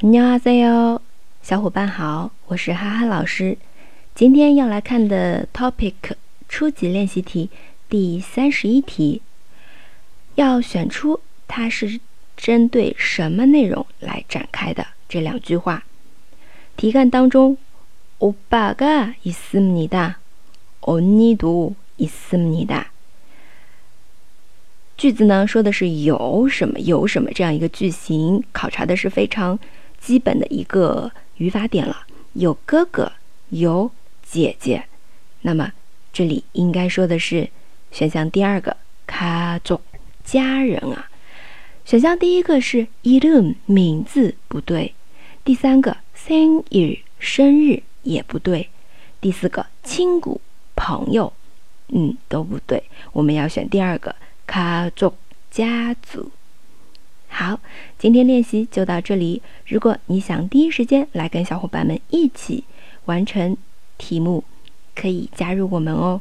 안녕하세요，小伙伴好，我是哈哈老师。今天要来看的 topic 初级练习题第三十一题，要选出它是针对什么内容来展开的这两句话。题干当中，오빠가있습니 다， 언니도있습니 다。 句子呢说的是有什么有什么这样一个句型，考察的是非常。 基本的一个语法点了，有哥哥，有姐姐，那么这里应该说的是选项第二个，家族家人啊。选项第一个是이름名字不对，第三个生日生日也不对，第四个亲骨朋友，嗯都不对，我们要选第二个家族家族。好，今天练习就到这里。如果你想第一时间来跟小伙伴们一起完成题目，可以加入我们哦。